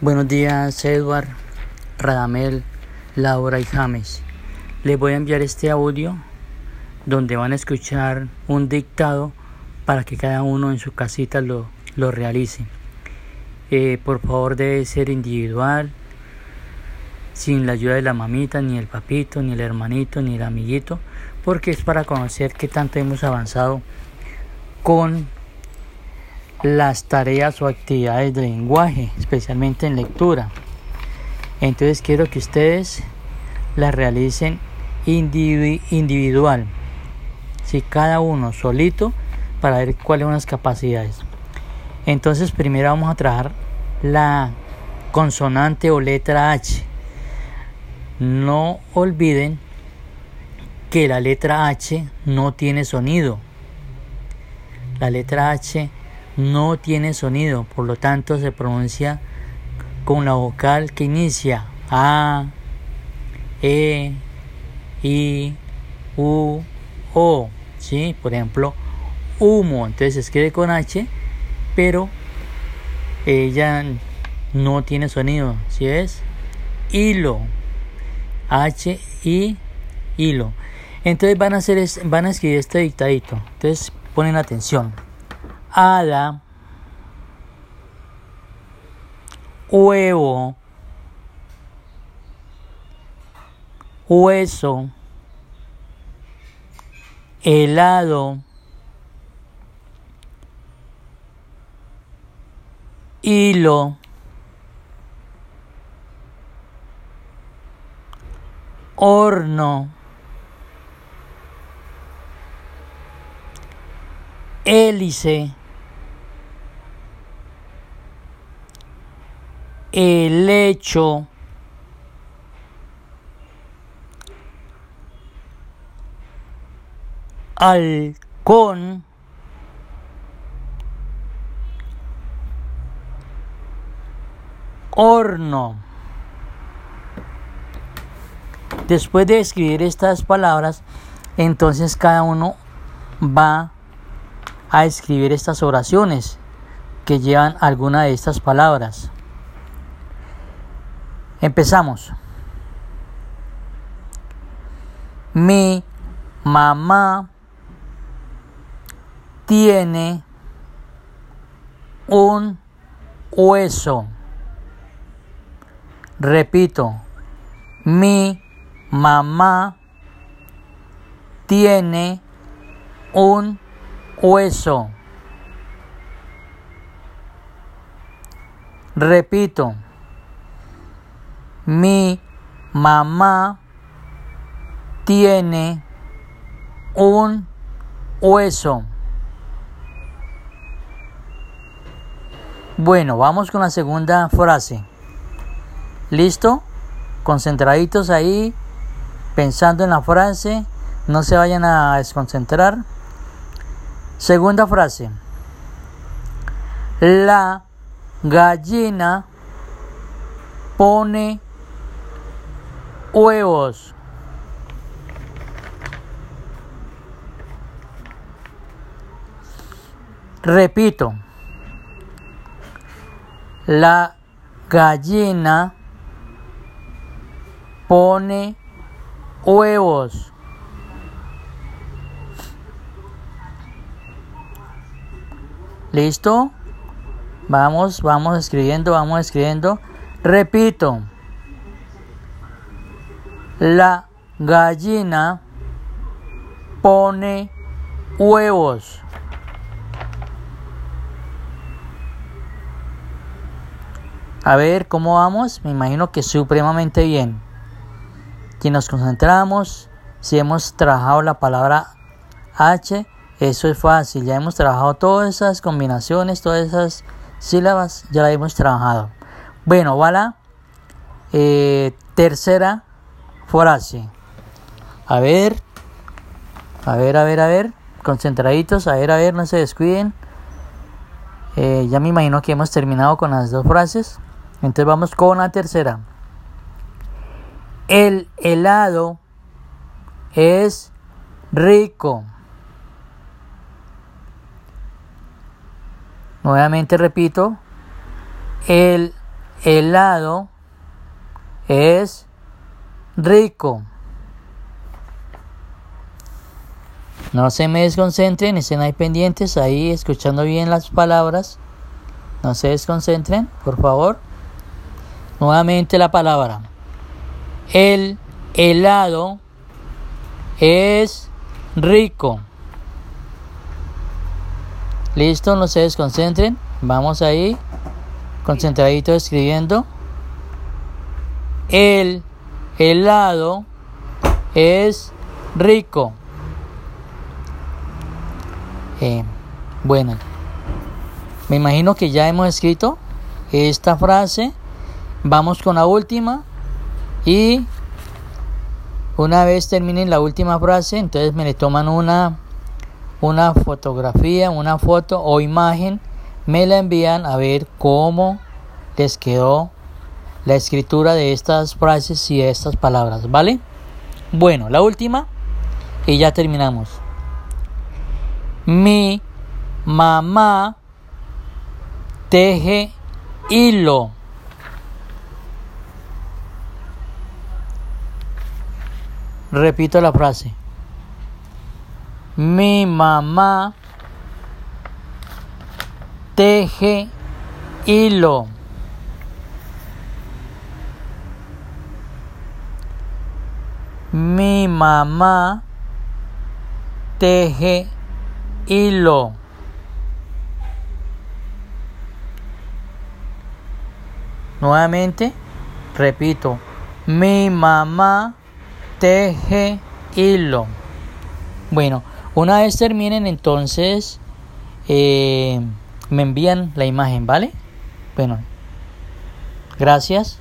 Buenos días, Edward, Radamel, Laura y James. Les voy a enviar este audio donde van a escuchar un dictado para que cada uno en su casita lo, lo realice. Eh, por favor debe ser individual, sin la ayuda de la mamita, ni el papito, ni el hermanito, ni el amiguito, porque es para conocer qué tanto hemos avanzado con las tareas o actividades de lenguaje, especialmente en lectura. Entonces quiero que ustedes las realicen individual, si cada uno solito, para ver cuáles son las capacidades. Entonces primero vamos a trabajar la consonante o letra H. No olviden que la letra H no tiene sonido. La letra H no tiene sonido, por lo tanto se pronuncia con la vocal que inicia A, E, I, U, O. ¿sí? Por ejemplo, humo, entonces se escribe con H, pero ella no tiene sonido, ¿sí es? Hilo, H, I, hilo. Entonces van a, hacer van a escribir este dictadito. Entonces ponen atención hada, huevo, hueso, helado, hilo, horno, hélice, el hecho halcón horno. Después de escribir estas palabras entonces cada uno va a escribir estas oraciones que llevan alguna de estas palabras Empezamos. Mi mamá tiene un hueso. Repito, mi mamá tiene un hueso. Repito, mi mamá tiene un hueso. Bueno, vamos con la segunda frase. ¿Listo? Concentraditos ahí, pensando en la frase, no se vayan a desconcentrar. Segunda frase. La gallina pone huevos. Repito, la gallina pone huevos. ¿Listo? Vamos, vamos escribiendo, vamos escribiendo. Repito. La gallina pone huevos. A ver, ¿cómo vamos? Me imagino que supremamente bien. Si nos concentramos, si hemos trabajado la palabra H, eso es fácil. Ya hemos trabajado todas esas combinaciones, todas esas sílabas, ya las hemos trabajado. Bueno, voilà. Eh, tercera frase. A ver, a ver, a ver, a ver, concentraditos, a ver, a ver, no se descuiden. Eh, ya me imagino que hemos terminado con las dos frases. Entonces vamos con la tercera. El helado es rico. Nuevamente repito, el helado es rico. No se me desconcentren, estén ahí pendientes, ahí escuchando bien las palabras. No se desconcentren, por favor. Nuevamente la palabra. El helado es rico. Listo, no se desconcentren. Vamos ahí, concentradito escribiendo. El helado es rico. Eh, bueno, me imagino que ya hemos escrito esta frase. Vamos con la última. Y una vez terminen la última frase, entonces me le toman una una fotografía, una foto o imagen, me la envían a ver cómo les quedó la escritura de estas frases y de estas palabras, ¿vale? Bueno, la última y ya terminamos. Mi mamá teje hilo. Repito la frase. Mi mamá teje hilo. Mi mamá teje hilo. Nuevamente, repito, mi mamá teje hilo. Bueno, una vez terminen, entonces eh, me envían la imagen, ¿vale? Bueno, gracias.